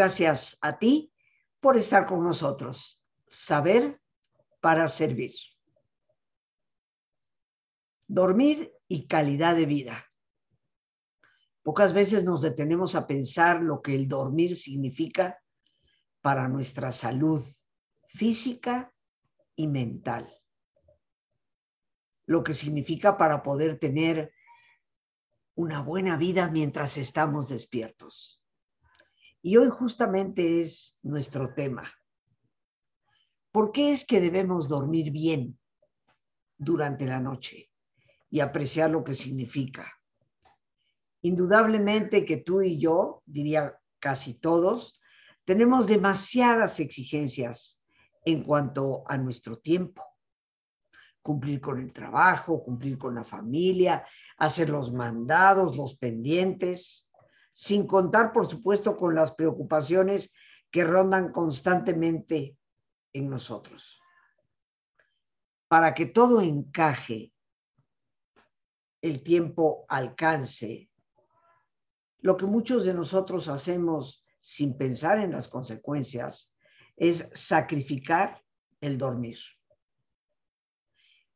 Gracias a ti por estar con nosotros. Saber para servir. Dormir y calidad de vida. Pocas veces nos detenemos a pensar lo que el dormir significa para nuestra salud física y mental. Lo que significa para poder tener una buena vida mientras estamos despiertos. Y hoy justamente es nuestro tema. ¿Por qué es que debemos dormir bien durante la noche y apreciar lo que significa? Indudablemente que tú y yo, diría casi todos, tenemos demasiadas exigencias en cuanto a nuestro tiempo. Cumplir con el trabajo, cumplir con la familia, hacer los mandados, los pendientes, sin contar, por supuesto, con las preocupaciones que rondan constantemente en nosotros. Para que todo encaje, el tiempo alcance lo que muchos de nosotros hacemos sin pensar en las consecuencias es sacrificar el dormir.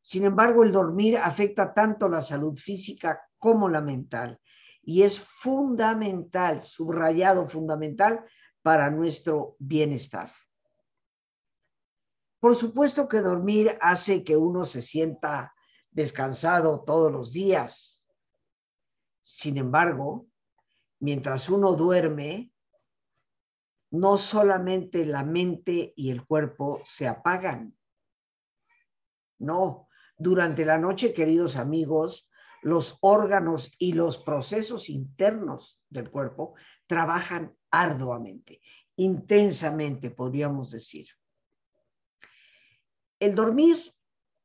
Sin embargo, el dormir afecta tanto la salud física como la mental y es fundamental, subrayado fundamental para nuestro bienestar. Por supuesto que dormir hace que uno se sienta descansado todos los días. Sin embargo, mientras uno duerme, no solamente la mente y el cuerpo se apagan. No, durante la noche, queridos amigos, los órganos y los procesos internos del cuerpo trabajan arduamente, intensamente, podríamos decir. El dormir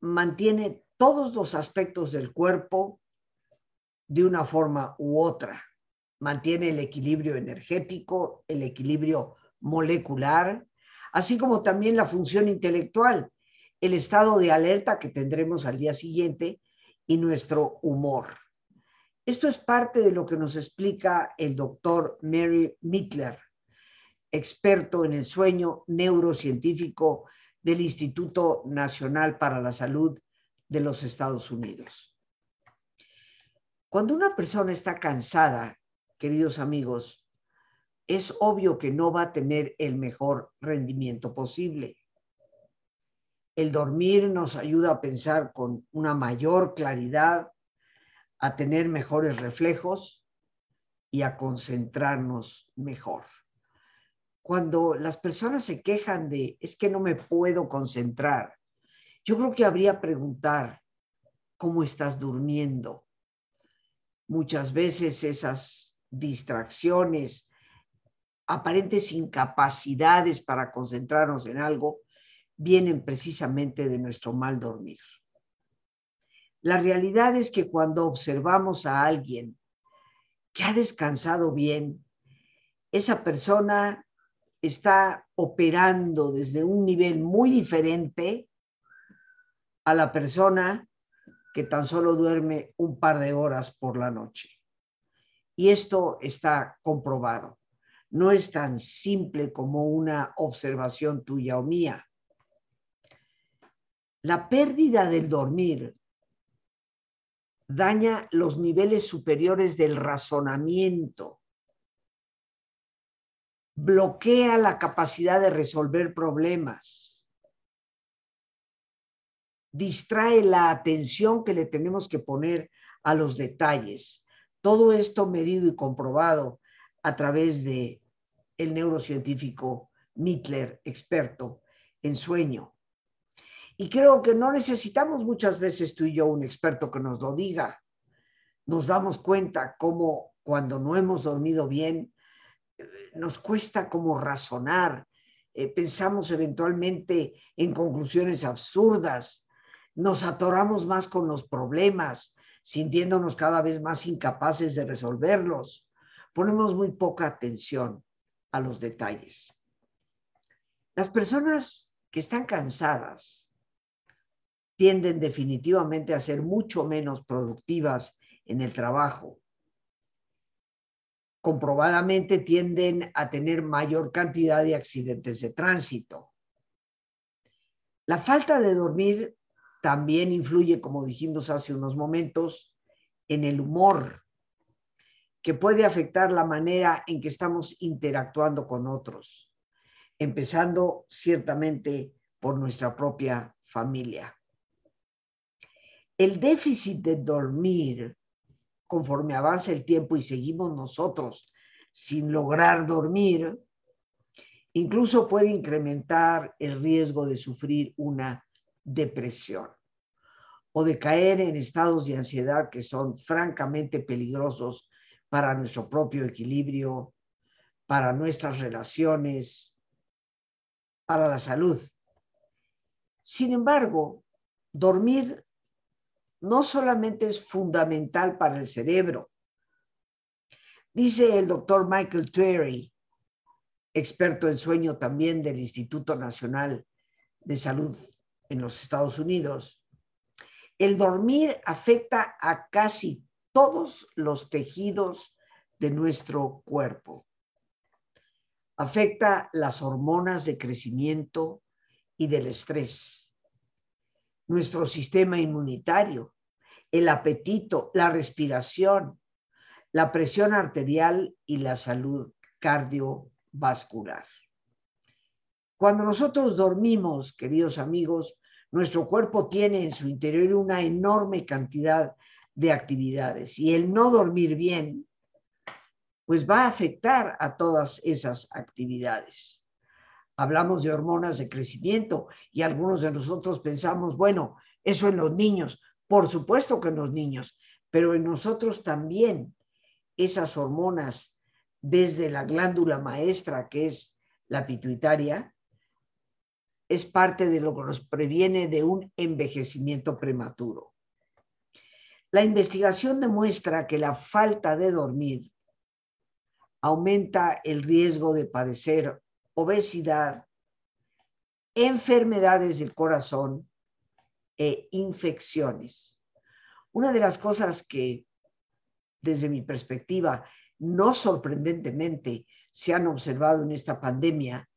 mantiene todos los aspectos del cuerpo de una forma u otra mantiene el equilibrio energético, el equilibrio molecular, así como también la función intelectual, el estado de alerta que tendremos al día siguiente y nuestro humor. Esto es parte de lo que nos explica el doctor Mary Mittler, experto en el sueño neurocientífico del Instituto Nacional para la Salud de los Estados Unidos. Cuando una persona está cansada queridos amigos, es obvio que no va a tener el mejor rendimiento posible. El dormir nos ayuda a pensar con una mayor claridad, a tener mejores reflejos y a concentrarnos mejor. Cuando las personas se quejan de, es que no me puedo concentrar, yo creo que habría preguntar, ¿cómo estás durmiendo? Muchas veces esas distracciones, aparentes incapacidades para concentrarnos en algo, vienen precisamente de nuestro mal dormir. La realidad es que cuando observamos a alguien que ha descansado bien, esa persona está operando desde un nivel muy diferente a la persona que tan solo duerme un par de horas por la noche. Y esto está comprobado. No es tan simple como una observación tuya o mía. La pérdida del dormir daña los niveles superiores del razonamiento, bloquea la capacidad de resolver problemas, distrae la atención que le tenemos que poner a los detalles, todo esto medido y comprobado a través de el neurocientífico Mittler, experto en sueño. Y creo que no necesitamos muchas veces tú y yo un experto que nos lo diga. Nos damos cuenta cómo cuando no hemos dormido bien, eh, nos cuesta como razonar, eh, pensamos eventualmente en conclusiones absurdas, nos atoramos más con los problemas, sintiéndonos cada vez más incapaces de resolverlos. Ponemos muy poca atención a los detalles. Las personas que están cansadas tienden definitivamente a ser mucho menos productivas en el trabajo. comprobadamente tienden a tener mayor cantidad de accidentes de tránsito. La falta de dormir también influye, como dijimos hace unos momentos, en el humor, que puede afectar la manera en que estamos interactuando con otros, empezando ciertamente por nuestra propia familia. El déficit de dormir, conforme avanza el tiempo y seguimos nosotros sin lograr dormir, incluso puede incrementar el riesgo de sufrir una depresión o de caer en estados de ansiedad que son francamente peligrosos para nuestro propio equilibrio, para nuestras relaciones, para la salud. Sin embargo, dormir no solamente es fundamental para el cerebro. Dice el doctor Michael Terry, experto en sueño también del Instituto Nacional de Salud en los Estados Unidos, el dormir afecta a casi todos los tejidos de nuestro cuerpo. Afecta las hormonas de crecimiento y del estrés, nuestro sistema inmunitario, el apetito, la respiración, la presión arterial y la salud cardiovascular. Cuando nosotros dormimos, queridos amigos, nuestro cuerpo tiene en su interior una enorme cantidad de actividades y el no dormir bien, pues va a afectar a todas esas actividades. Hablamos de hormonas de crecimiento y algunos de nosotros pensamos, bueno, eso en los niños, por supuesto que en los niños, pero en nosotros también esas hormonas desde la glándula maestra que es la pituitaria, es parte de lo que nos previene de un envejecimiento prematuro. La investigación demuestra que la falta de dormir aumenta el riesgo de padecer obesidad, enfermedades del corazón e infecciones. Una de las cosas que, desde mi perspectiva, no sorprendentemente se han observado en esta pandemia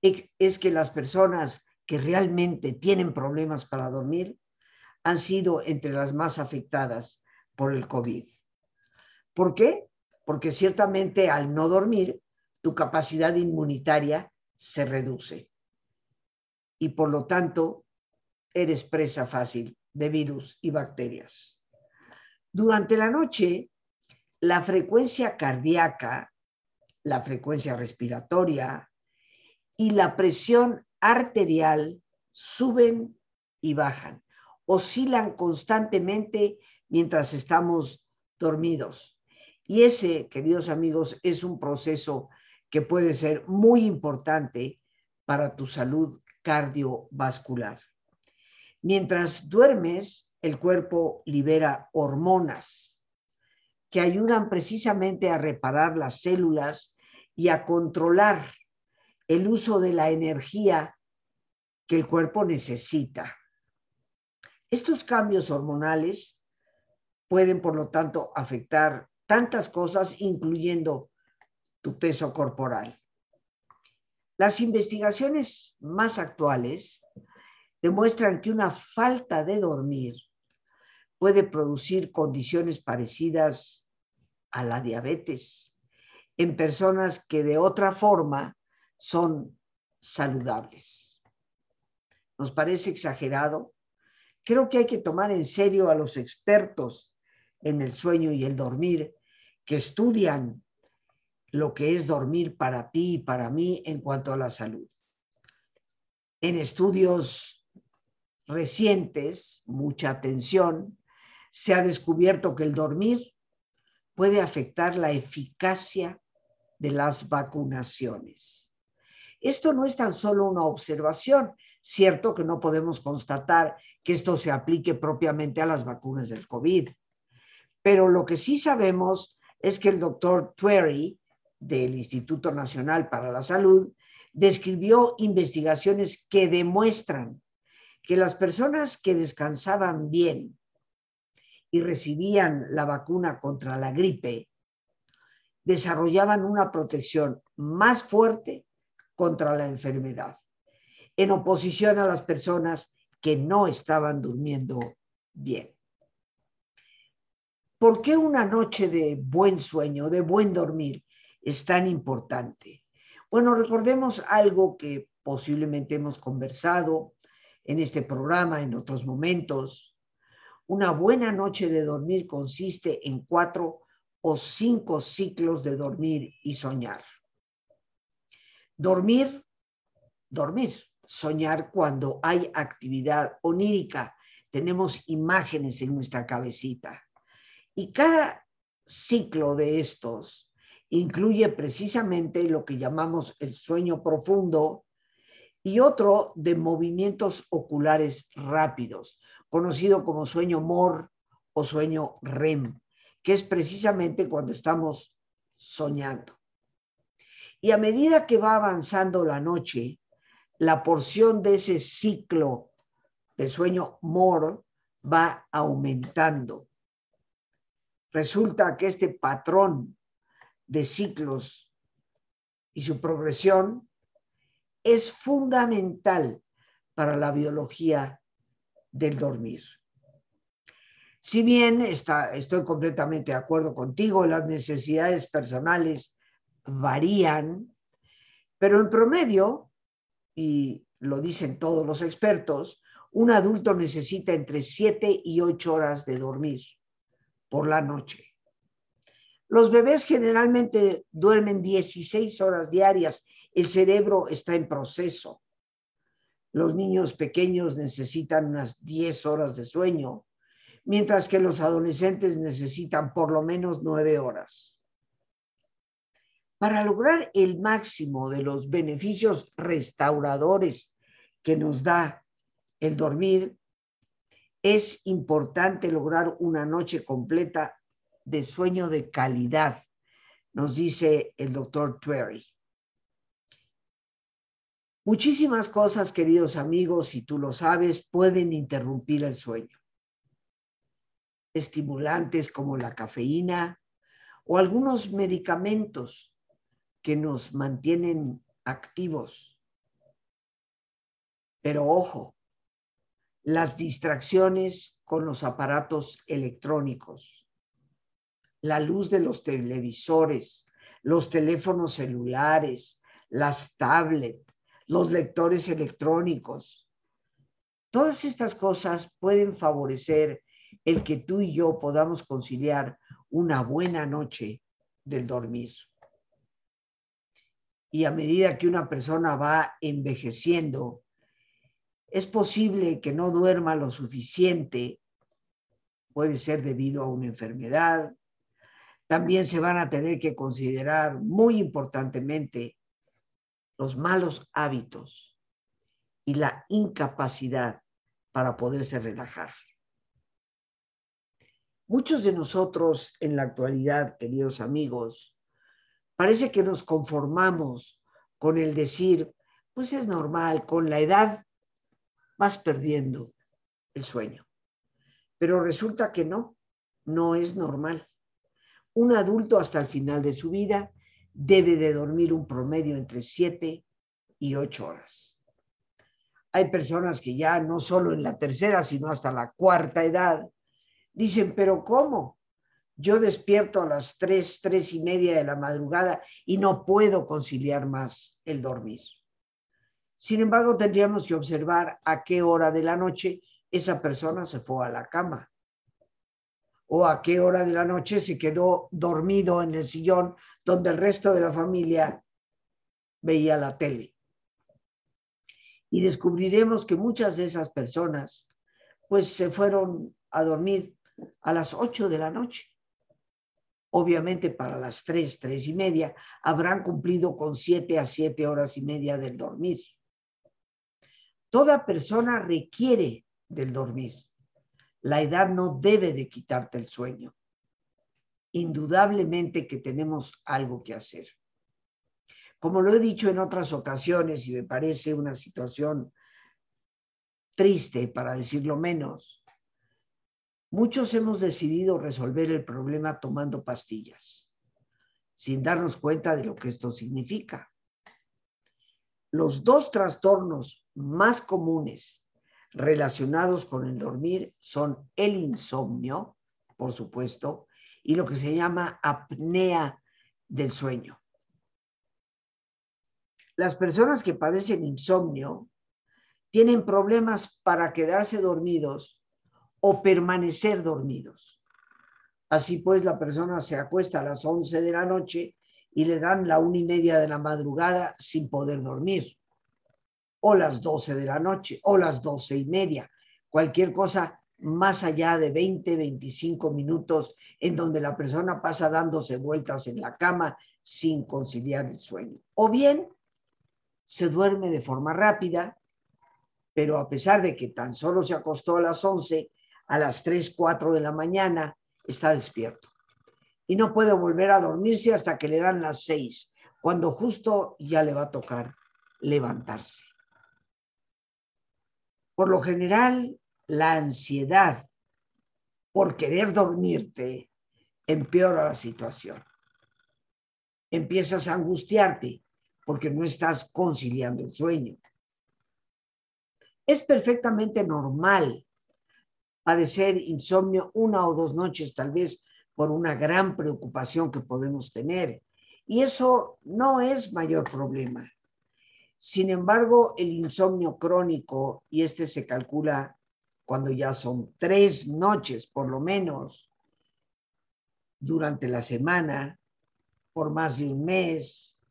es que las personas que realmente tienen problemas para dormir han sido entre las más afectadas por el COVID. ¿Por qué? Porque ciertamente al no dormir, tu capacidad inmunitaria se reduce y por lo tanto eres presa fácil de virus y bacterias. Durante la noche, la frecuencia cardíaca, la frecuencia respiratoria, y la presión arterial suben y bajan, oscilan constantemente mientras estamos dormidos. Y ese, queridos amigos, es un proceso que puede ser muy importante para tu salud cardiovascular. Mientras duermes, el cuerpo libera hormonas que ayudan precisamente a reparar las células y a controlar el uso de la energía que el cuerpo necesita. Estos cambios hormonales pueden, por lo tanto, afectar tantas cosas, incluyendo tu peso corporal. Las investigaciones más actuales demuestran que una falta de dormir puede producir condiciones parecidas a la diabetes en personas que de otra forma son saludables. ¿Nos parece exagerado? Creo que hay que tomar en serio a los expertos en el sueño y el dormir que estudian lo que es dormir para ti y para mí en cuanto a la salud. En estudios recientes, mucha atención, se ha descubierto que el dormir puede afectar la eficacia de las vacunaciones. Esto no es tan solo una observación, cierto que no podemos constatar que esto se aplique propiamente a las vacunas del COVID, pero lo que sí sabemos es que el doctor Twerry del Instituto Nacional para la Salud describió investigaciones que demuestran que las personas que descansaban bien y recibían la vacuna contra la gripe desarrollaban una protección más fuerte contra la enfermedad, en oposición a las personas que no estaban durmiendo bien. ¿Por qué una noche de buen sueño, de buen dormir, es tan importante? Bueno, recordemos algo que posiblemente hemos conversado en este programa, en otros momentos. Una buena noche de dormir consiste en cuatro o cinco ciclos de dormir y soñar. Dormir, dormir, soñar cuando hay actividad onírica. Tenemos imágenes en nuestra cabecita. Y cada ciclo de estos incluye precisamente lo que llamamos el sueño profundo y otro de movimientos oculares rápidos, conocido como sueño MOR o sueño REM, que es precisamente cuando estamos soñando. Y a medida que va avanzando la noche, la porción de ese ciclo de sueño MOR va aumentando resulta que este patrón de ciclos y su progresión es fundamental para la biología del dormir. Si bien está, estoy completamente de acuerdo contigo, las necesidades personales varían, pero en promedio, y lo dicen todos los expertos, un adulto necesita entre 7 y 8 horas de dormir por la noche. Los bebés generalmente duermen 16 horas diarias. El cerebro está en proceso. Los niños pequeños necesitan unas 10 horas de sueño, mientras que los adolescentes necesitan por lo menos 9 horas. Para lograr el máximo de los beneficios restauradores que nos da el dormir, es importante lograr una noche completa de sueño de calidad, nos dice el doctor Twerry. Muchísimas cosas, queridos amigos, si tú lo sabes, pueden interrumpir el sueño. Estimulantes como la cafeína o algunos medicamentos que nos mantienen activos. Pero ojo, las distracciones con los aparatos electrónicos, la luz de los televisores, los teléfonos celulares, las tablets, los lectores electrónicos. Todas estas cosas pueden favorecer el que tú y yo podamos conciliar una buena noche del dormir. Y a medida que una persona va envejeciendo, es posible que no duerma lo suficiente, puede ser debido a una enfermedad. También se van a tener que considerar muy importantemente los malos hábitos y la incapacidad para poderse relajar. Muchos de nosotros en la actualidad, queridos amigos, parece que nos conformamos con el decir, pues es normal, con la edad vas perdiendo el sueño. Pero resulta que no, no es normal. Un adulto hasta el final de su vida debe de dormir un promedio entre 7 y 8 horas. Hay personas que ya no solo en la tercera, sino hasta la cuarta edad, dicen, pero ¿cómo? Yo despierto a las 3, 3 y media de la madrugada y no puedo conciliar más el dormir. Sin embargo, tendríamos que observar a qué hora de la noche esa persona se fue a la cama o a qué hora de la noche se quedó dormido en el sillón donde el resto de la familia veía la tele. Y descubriremos que muchas de esas personas pues se fueron a dormir a las 8 de la noche. Obviamente para las 3, 3 y media habrán cumplido con 7 a 7 horas y media del dormir. Toda persona requiere del dormir. La edad no debe de quitarte el sueño. Indudablemente que tenemos algo que hacer. Como lo he dicho en otras ocasiones y me parece una situación triste, para decirlo menos, muchos hemos decidido resolver el problema tomando pastillas. sin darnos cuenta de lo que esto significa. Los dos trastornos más comunes relacionados con el dormir son el insomnio, por supuesto, y lo que se llama apnea del sueño. Las personas que padecen insomnio tienen problemas para quedarse dormidos o permanecer dormidos. Así pues, la persona se acuesta a las 11 de la noche y le dan la una y media de la madrugada sin poder dormir, o las 12 de la noche, o las doce y media, cualquier cosa más allá de 20, 25 minutos en donde la persona pasa dándose vueltas en la cama sin conciliar el sueño. O bien se duerme de forma rápida, pero a pesar de que tan solo se acostó a las 11, a las 3, 4 de la mañana está despierto. Y no puede volver a dormirse hasta que le dan las 6, cuando justo ya le va a tocar levantarse. Por lo general, la ansiedad por querer dormirte empeora la situación. Empiezas a angustiarte porque no estás conciliando el sueño. Es perfectamente normal padecer insomnio una o dos noches, tal vez por una gran preocupación que podemos tener. Y eso no es mayor problema. Sin embargo, el insomnio crónico, y este se calcula cuando ya son tres noches por lo menos durante la semana, por más de un mes,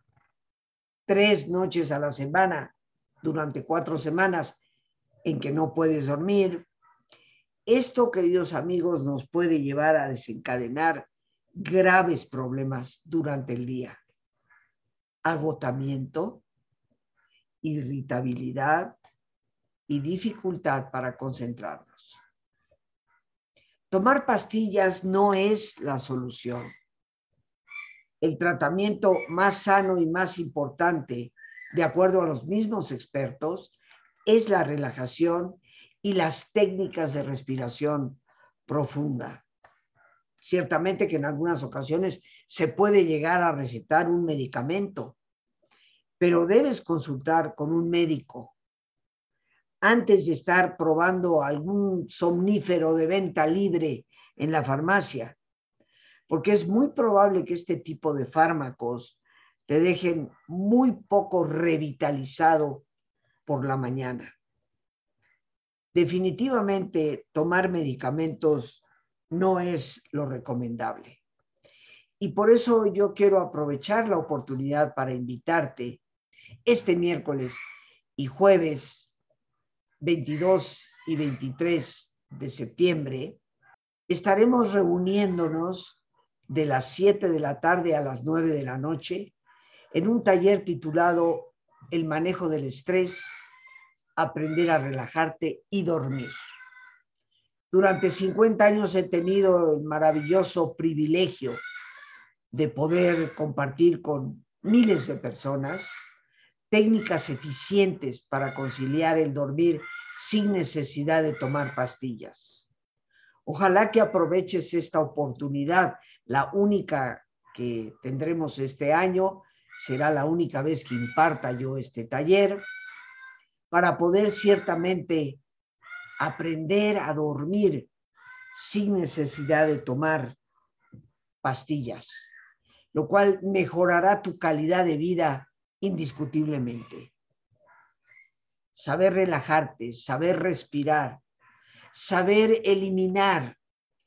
tres noches a la semana durante cuatro semanas en que no puedes dormir. Esto, queridos amigos, nos puede llevar a desencadenar graves problemas durante el día. Agotamiento, irritabilidad, y dificultad para concentrarnos. Tomar pastillas no es la solución. El tratamiento más sano y más importante, de acuerdo a los mismos expertos, es la relajación y las técnicas de respiración profunda. Ciertamente que en algunas ocasiones se puede llegar a recetar un medicamento, pero debes consultar con un médico antes de estar probando algún somnífero de venta libre en la farmacia, porque es muy probable que este tipo de fármacos te dejen muy poco revitalizado por la mañana. Definitivamente tomar medicamentos no es lo recomendable. Y por eso yo quiero aprovechar la oportunidad para invitarte este miércoles y jueves 22 y 23 de septiembre, estaremos reuniéndonos de las 7 de la tarde a las 9 de la noche en un taller titulado El manejo del estrés, aprender a relajarte y dormir. Durante 50 años he tenido el maravilloso privilegio de poder compartir con miles de personas técnicas eficientes para conciliar el dormir sin necesidad de tomar pastillas. Ojalá que aproveches esta oportunidad, la única que tendremos este año, será la única vez que imparta yo este taller, para poder ciertamente aprender a dormir sin necesidad de tomar pastillas, lo cual mejorará tu calidad de vida indiscutiblemente. Saber relajarte, saber respirar, saber eliminar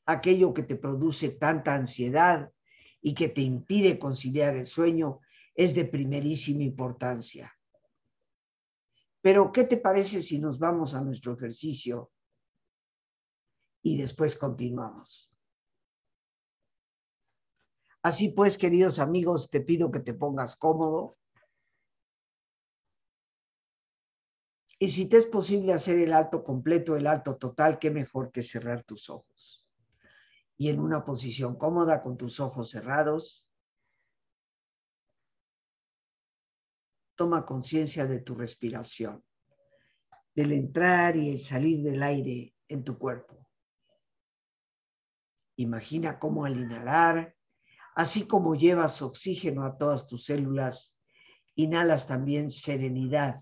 aquello que te produce tanta ansiedad y que te impide conciliar el sueño es de primerísima importancia. Pero, ¿qué te parece si nos vamos a nuestro ejercicio y después continuamos? Así pues, queridos amigos, te pido que te pongas cómodo, Y si te es posible hacer el alto completo, el alto total, qué mejor que cerrar tus ojos. Y en una posición cómoda con tus ojos cerrados, toma conciencia de tu respiración, del entrar y el salir del aire en tu cuerpo. Imagina cómo al inhalar Así como llevas oxígeno a todas tus células, inhalas también serenidad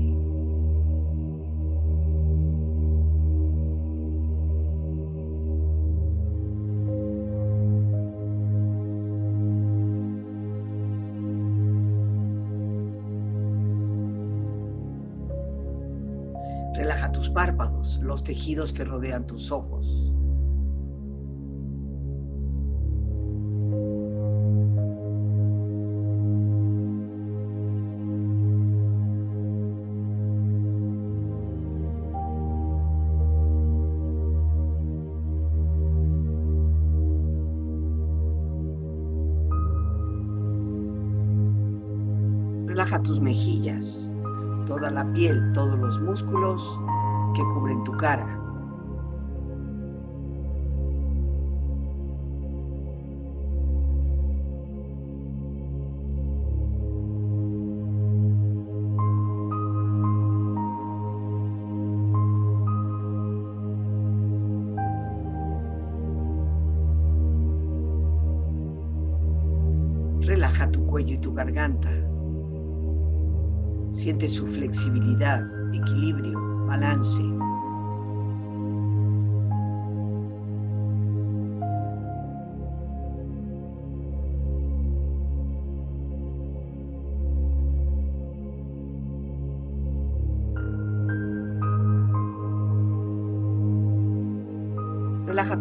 Los tejidos que rodean tus ojos. Tu cara. Relaja tu cuello y tu garganta. Siente su flexibilidad, equilibrio, balance.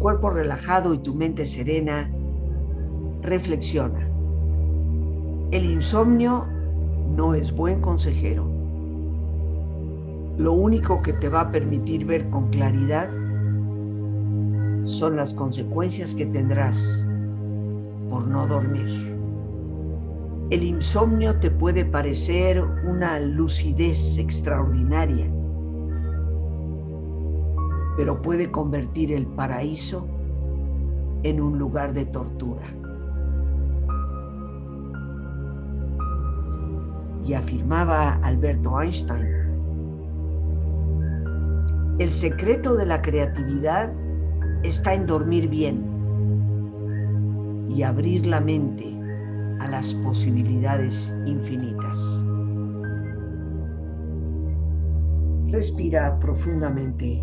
Cuerpo relajado y tu mente serena, reflexiona. El insomnio no es buen consejero. Lo único que te va a permitir ver con claridad son las consecuencias que tendrás por no dormir. El insomnio te puede parecer una lucidez extraordinaria pero puede convertir el paraíso en un lugar de tortura. Y afirmaba Alberto Einstein, el secreto de la creatividad está en dormir bien y abrir la mente a las posibilidades infinitas. Respira profundamente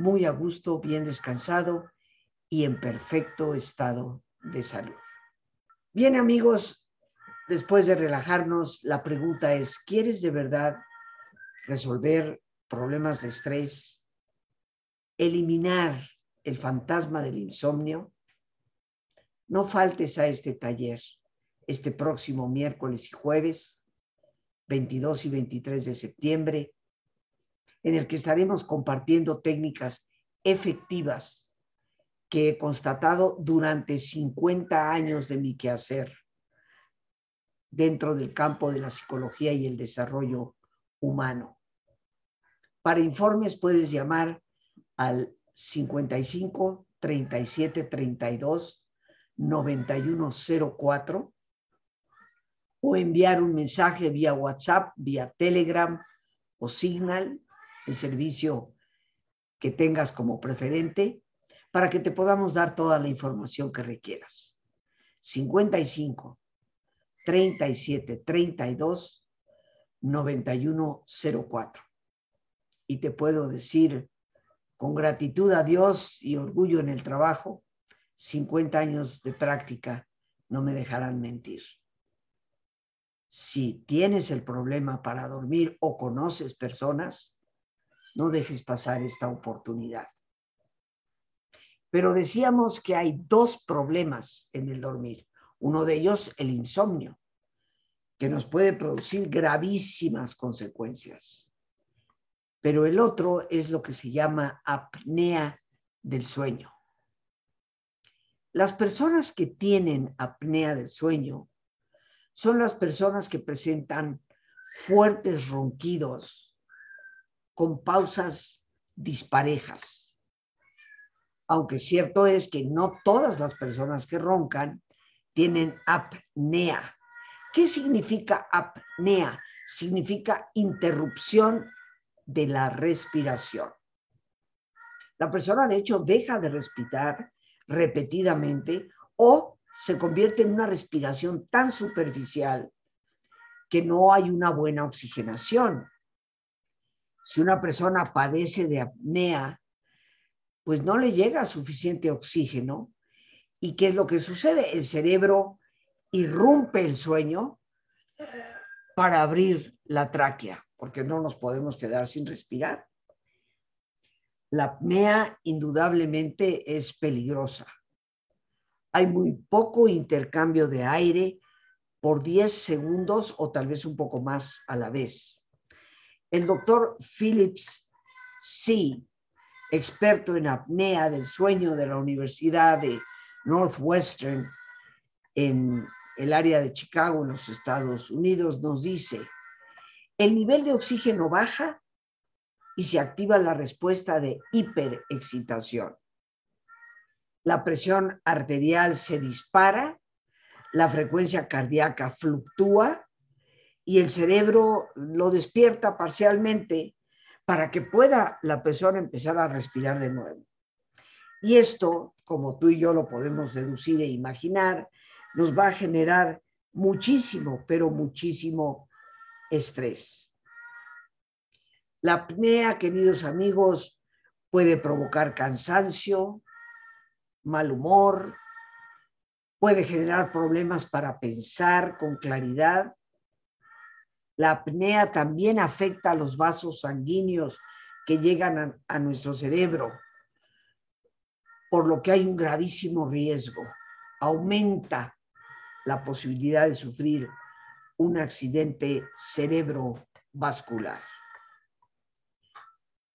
muy a gusto, bien descansado y en perfecto estado de salud. Bien amigos, después de relajarnos, la pregunta es, ¿quieres de verdad resolver problemas de estrés? ¿Eliminar el fantasma del insomnio? No faltes a este taller este próximo miércoles y jueves, 22 y 23 de septiembre, en el que estaremos compartiendo técnicas efectivas que he constatado durante 50 años de mi quehacer dentro del campo de la psicología y el desarrollo humano. Para informes puedes llamar al 55 37 32 9104 o enviar un mensaje vía WhatsApp, vía Telegram o Signal el servicio que tengas como preferente para que te podamos dar toda la información que requieras. 55 37 32 91 04. Y te puedo decir con gratitud a Dios y orgullo en el trabajo, 50 años de práctica no me dejarán mentir. Si tienes el problema para dormir o conoces personas, no dejes pasar esta oportunidad. Pero decíamos que hay dos problemas en el dormir. Uno de ellos, el insomnio, que nos puede producir gravísimas consecuencias. Pero el otro es lo que se llama apnea del sueño. Las personas que tienen apnea del sueño son las personas que presentan fuertes ronquidos, con pausas disparejas. Aunque cierto es que no todas las personas que roncan tienen apnea. ¿Qué significa apnea? Significa interrupción de la respiración. La persona, de hecho, deja de respirar repetidamente o se convierte en una respiración tan superficial que no hay una buena oxigenación si una persona padece de apnea, pues no le llega suficiente oxígeno. ¿Y qué es lo que sucede? El cerebro irrumpe el sueño para abrir la tráquea, porque no nos podemos quedar sin respirar. La apnea indudablemente es peligrosa. Hay muy poco intercambio de aire por 10 segundos o tal vez un poco más a la vez. El doctor Phillips Sí, experto en apnea del sueño de la Universidad de Northwestern en el área de Chicago, en los Estados Unidos, nos dice, el nivel de oxígeno baja y se activa la respuesta de hiperexcitación. La presión arterial se dispara, la frecuencia cardíaca fluctúa y el cerebro lo despierta parcialmente para que pueda la persona empezar a respirar de nuevo. Y esto, como tú y yo lo podemos deducir e imaginar, nos va a generar muchísimo, pero muchísimo estrés. La apnea, queridos amigos, puede provocar cansancio, mal humor, puede generar problemas para pensar con claridad. La apnea también afecta a los vasos sanguíneos que llegan a, nuestro cerebro, por lo que hay un gravísimo riesgo. Aumenta la posibilidad de sufrir un accidente cerebrovascular.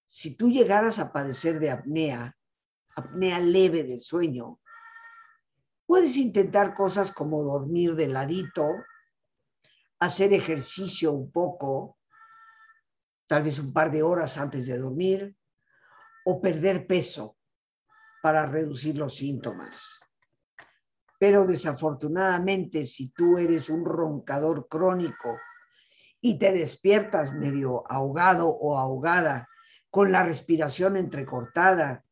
Si tú llegaras a padecer de apnea, apnea leve de sueño, puedes intentar cosas como dormir de ladito, hacer ejercicio un poco, tal vez un par de horas antes de dormir, o perder peso para reducir los síntomas. Pero desafortunadamente, si tú eres un roncador crónico y te despiertas medio ahogado o ahogada, con la respiración entrecortada,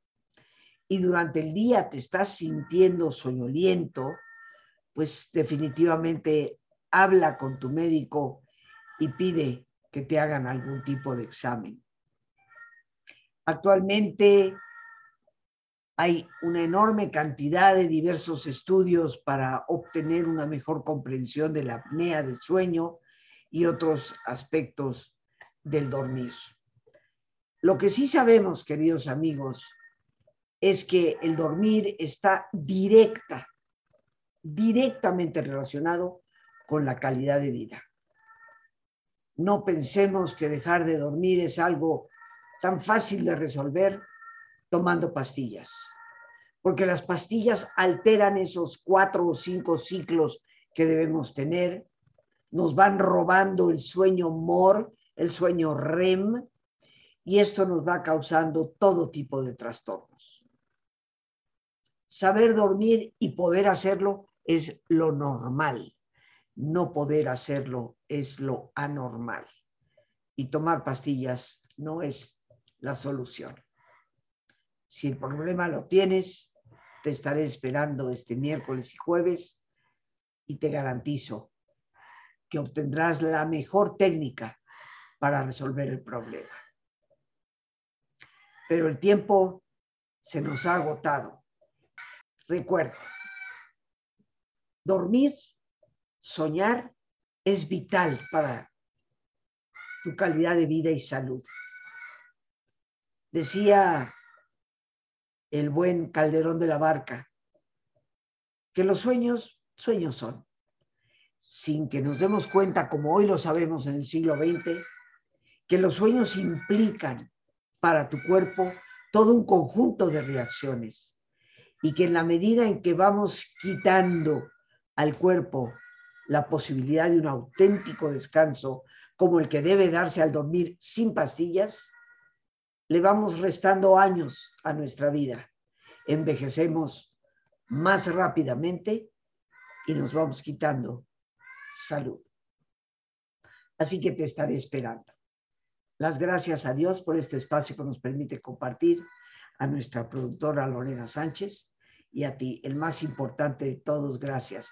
y durante el día te estás sintiendo soñoliento, pues definitivamente habla con tu médico y pide que te hagan algún tipo de examen. Actualmente hay una enorme cantidad de diversos estudios para obtener una mejor comprensión de la apnea del sueño y otros aspectos del dormir. Lo que sí sabemos, queridos amigos, es que el dormir está directa, directamente relacionado con la calidad de vida. No pensemos que dejar de dormir es algo tan fácil de resolver tomando pastillas, porque las pastillas alteran esos cuatro o cinco ciclos que debemos tener, nos van robando el sueño MOR, el sueño REM, y esto nos va causando todo tipo de trastornos. Saber dormir y poder hacerlo es lo normal, no poder hacerlo es lo anormal. Y tomar pastillas no es la solución. Si el problema lo tienes, te estaré esperando este miércoles y jueves y te garantizo que obtendrás la mejor técnica para resolver el problema. Pero el tiempo se nos ha agotado. Recuerda, dormir, soñar es vital para tu calidad de vida y salud. Decía el buen Calderón de la Barca, que los sueños, sueños son, sin que nos demos cuenta, como hoy lo sabemos en el siglo XX, que los sueños implican para tu cuerpo todo un conjunto de reacciones y que en la medida en que vamos quitando al cuerpo la posibilidad de un auténtico descanso como el que debe darse al dormir sin pastillas, le vamos restando años a nuestra vida. Envejecemos más rápidamente y nos vamos quitando salud. Así que te estaré esperando. Las gracias a Dios por este espacio que nos permite compartir, a nuestra productora Lorena Sánchez y a ti, el más importante de todos, gracias.